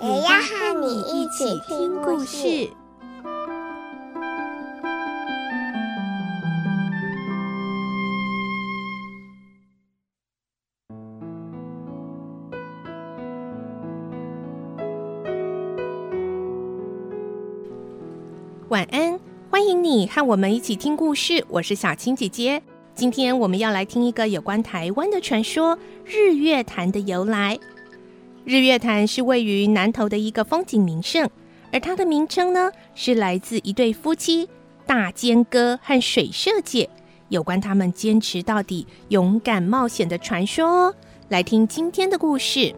也要和你一起听故事。晚安，欢迎你和我们一起听故事。我是小青姐姐。今天我们要来听一个有关台湾的传说——日月潭的由来。日月潭是位于南投的一个风景名胜，而它的名称呢，是来自一对夫妻大尖哥和水社姐有关他们坚持到底、勇敢冒险的传说哦。来听今天的故事：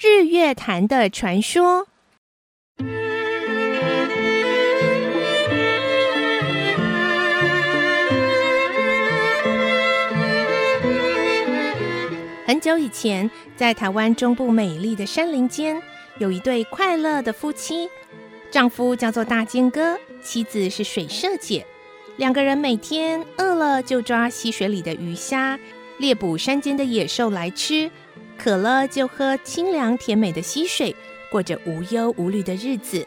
日月潭的传说。久以前，在台湾中部美丽的山林间，有一对快乐的夫妻。丈夫叫做大尖哥，妻子是水社姐。两个人每天饿了就抓溪水里的鱼虾，猎捕山间的野兽来吃；渴了就喝清凉甜美的溪水，过着无忧无虑的日子。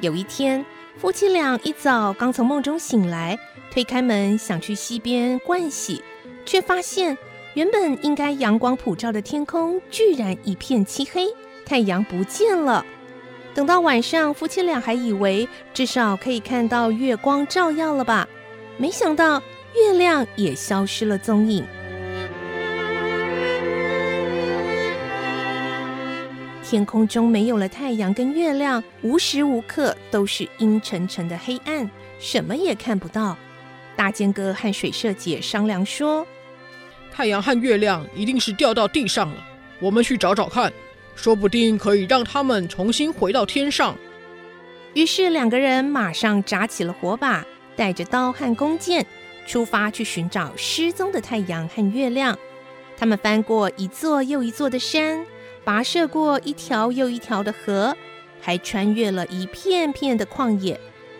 有一天，夫妻俩一早刚从梦中醒来，推开门想去溪边盥洗，却发现。原本应该阳光普照的天空，居然一片漆黑，太阳不见了。等到晚上，夫妻俩还以为至少可以看到月光照耀了吧，没想到月亮也消失了踪影。天空中没有了太阳跟月亮，无时无刻都是阴沉沉的黑暗，什么也看不到。大尖哥和水社姐商量说。太阳和月亮一定是掉到地上了，我们去找找看，说不定可以让他们重新回到天上。于是两个人马上扎起了火把，带着刀和弓箭，出发去寻找失踪的太阳和月亮。他们翻过一座又一座的山，跋涉过一条又一条的河，还穿越了一片片的旷野，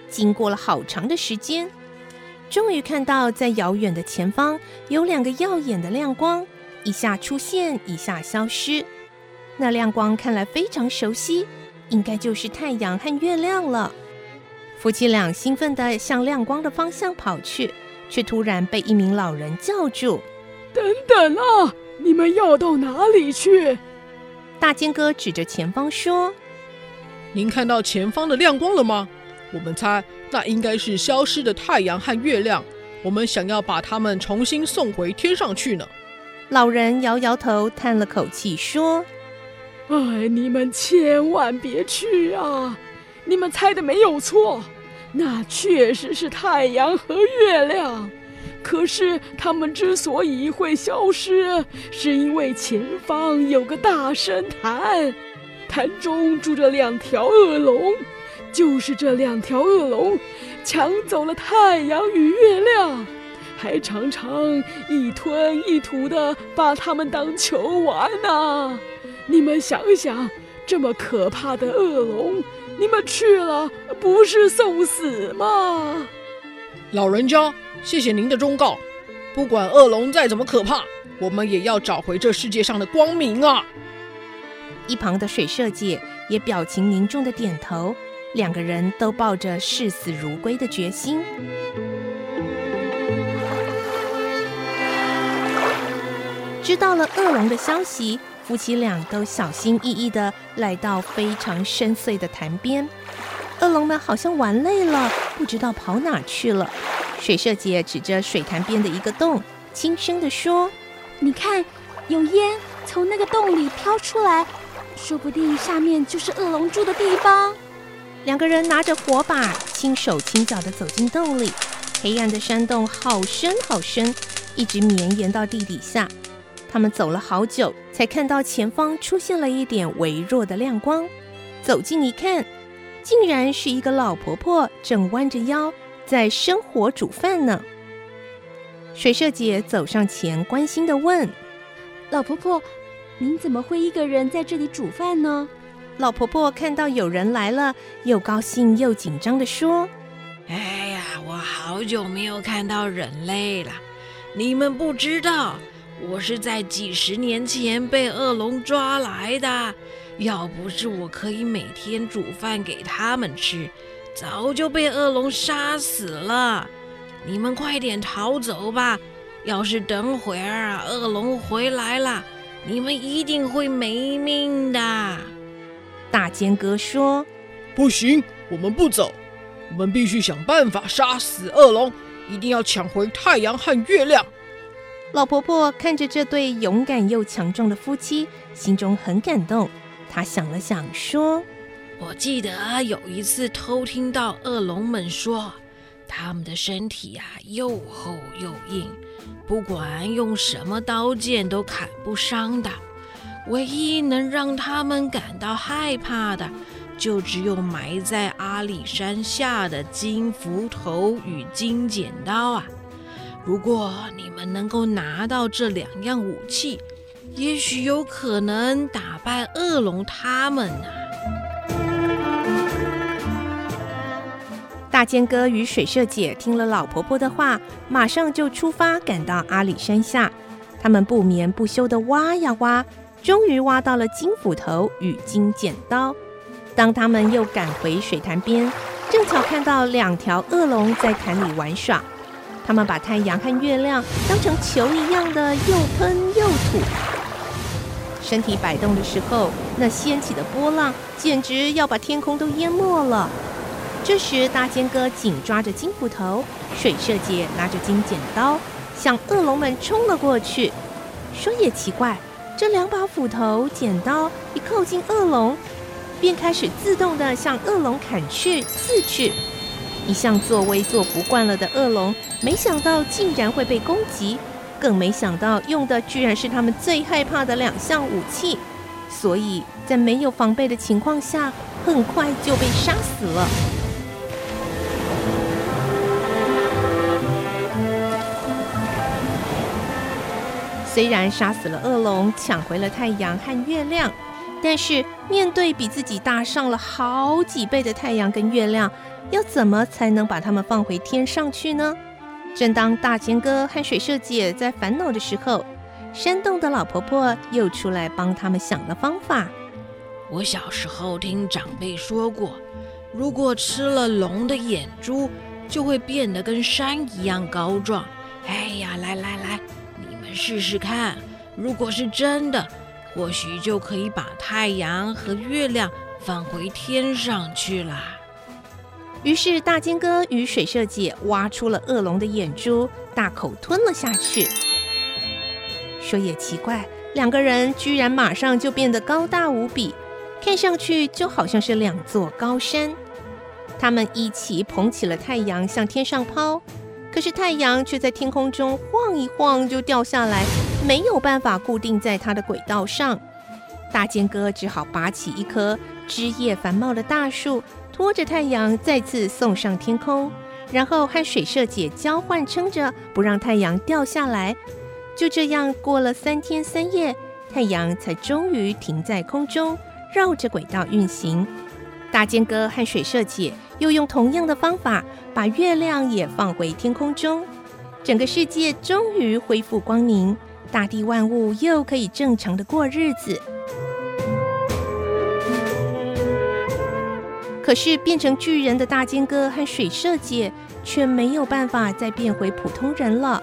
经过了好长的时间。终于看到，在遥远的前方有两个耀眼的亮光，一下出现，一下消失。那亮光看来非常熟悉，应该就是太阳和月亮了。夫妻俩兴奋地向亮光的方向跑去，却突然被一名老人叫住：“等等啊，你们要到哪里去？”大尖哥指着前方说：“您看到前方的亮光了吗？我们猜。”那应该是消失的太阳和月亮，我们想要把它们重新送回天上去呢。老人摇摇头，叹了口气说：“哎，你们千万别去啊！你们猜的没有错，那确实是太阳和月亮。可是它们之所以会消失，是因为前方有个大深潭，潭中住着两条恶龙。”就是这两条恶龙抢走了太阳与月亮，还常常一吞一吐的把它们当球玩呢。你们想想，这么可怕的恶龙，你们去了不是送死吗？老人家，谢谢您的忠告。不管恶龙再怎么可怕，我们也要找回这世界上的光明啊！一旁的水社姐也表情凝重的点头。两个人都抱着视死如归的决心。知道了恶龙的消息，夫妻俩都小心翼翼地来到非常深邃的潭边。恶龙们好像玩累了，不知道跑哪去了。水社姐指着水潭边的一个洞，轻声地说：“你看，有烟从那个洞里飘出来，说不定下面就是恶龙住的地方。”两个人拿着火把，轻手轻脚地走进洞里。黑暗的山洞好深好深，一直绵延到地底下。他们走了好久，才看到前方出现了一点微弱的亮光。走近一看，竟然是一个老婆婆正弯着腰在生火煮饭呢。水社姐走上前，关心地问：“老婆婆，您怎么会一个人在这里煮饭呢？”老婆婆看到有人来了，又高兴又紧张地说：“哎呀，我好久没有看到人类了。你们不知道，我是在几十年前被恶龙抓来的。要不是我可以每天煮饭给他们吃，早就被恶龙杀死了。你们快点逃走吧！要是等会儿啊，恶龙回来了，你们一定会没命的。”大尖哥说：“不行，我们不走，我们必须想办法杀死恶龙，一定要抢回太阳和月亮。”老婆婆看着这对勇敢又强壮的夫妻，心中很感动。她想了想，说：“我记得有一次偷听到恶龙们说，他们的身体呀、啊、又厚又硬，不管用什么刀剑都砍不伤的。”唯一能让他们感到害怕的，就只有埋在阿里山下的金斧头与金剪刀啊！如果你们能够拿到这两样武器，也许有可能打败恶龙他们呢。大尖哥与水社姐听了老婆婆的话，马上就出发赶到阿里山下。他们不眠不休地挖呀挖。终于挖到了金斧头与金剪刀。当他们又赶回水潭边，正巧看到两条恶龙在潭里玩耍。他们把太阳和月亮当成球一样的又喷又吐，身体摆动的时候，那掀起的波浪简直要把天空都淹没了。这时，大尖哥紧抓着金斧头，水社姐拿着金剪刀，向恶龙们冲了过去。说也奇怪。这两把斧头、剪刀一靠近恶龙，便开始自动地向恶龙砍去、刺去。一向作威作福惯了的恶龙，没想到竟然会被攻击，更没想到用的居然是他们最害怕的两项武器，所以在没有防备的情况下，很快就被杀死了。虽然杀死了恶龙，抢回了太阳和月亮，但是面对比自己大上了好几倍的太阳跟月亮，要怎么才能把它们放回天上去呢？正当大尖哥和水社姐在烦恼的时候，山洞的老婆婆又出来帮他们想了方法。我小时候听长辈说过，如果吃了龙的眼珠，就会变得跟山一样高壮。哎呀，来来来！试试看，如果是真的，或许就可以把太阳和月亮放回天上去了。于是，大金哥与水社姐挖出了恶龙的眼珠，大口吞了下去。说也奇怪，两个人居然马上就变得高大无比，看上去就好像是两座高山。他们一起捧起了太阳，向天上抛。可是太阳却在天空中晃一晃就掉下来，没有办法固定在它的轨道上。大尖哥只好拔起一棵枝叶繁茂的大树，拖着太阳再次送上天空，然后和水社姐交换撑着，不让太阳掉下来。就这样过了三天三夜，太阳才终于停在空中，绕着轨道运行。大尖哥和水社姐又用同样的方法，把月亮也放回天空中，整个世界终于恢复光明，大地万物又可以正常的过日子。可是变成巨人的大尖哥和水社姐却没有办法再变回普通人了。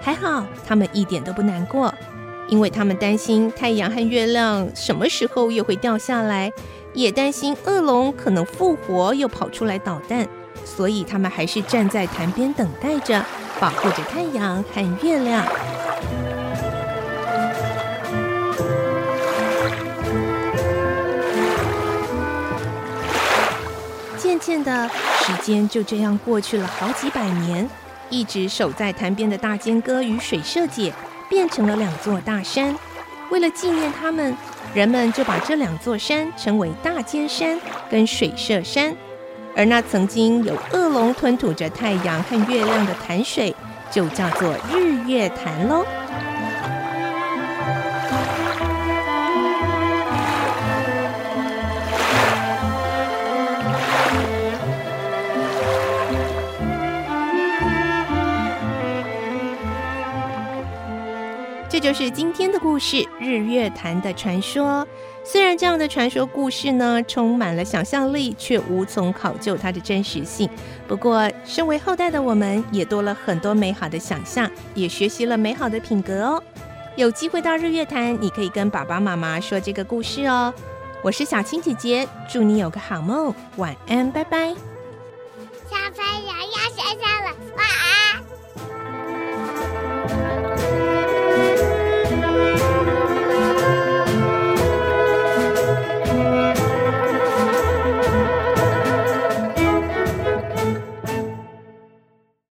还好，他们一点都不难过，因为他们担心太阳和月亮什么时候又会掉下来。也担心恶龙可能复活，又跑出来捣蛋，所以他们还是站在潭边等待着，保护着太阳和月亮。渐渐的，时间就这样过去了好几百年，一直守在潭边的大尖哥与水社姐变成了两座大山。为了纪念他们，人们就把这两座山称为大尖山跟水社山。而那曾经有恶龙吞吐着太阳和月亮的潭水，就叫做日月潭喽。这就是今天的故事《日月潭的传说》。虽然这样的传说故事呢，充满了想象力，却无从考究它的真实性。不过，身为后代的我们，也多了很多美好的想象，也学习了美好的品格哦。有机会到日月潭，你可以跟爸爸妈妈说这个故事哦。我是小青姐姐，祝你有个好梦，晚安，拜拜。小朋友要睡觉了，晚安。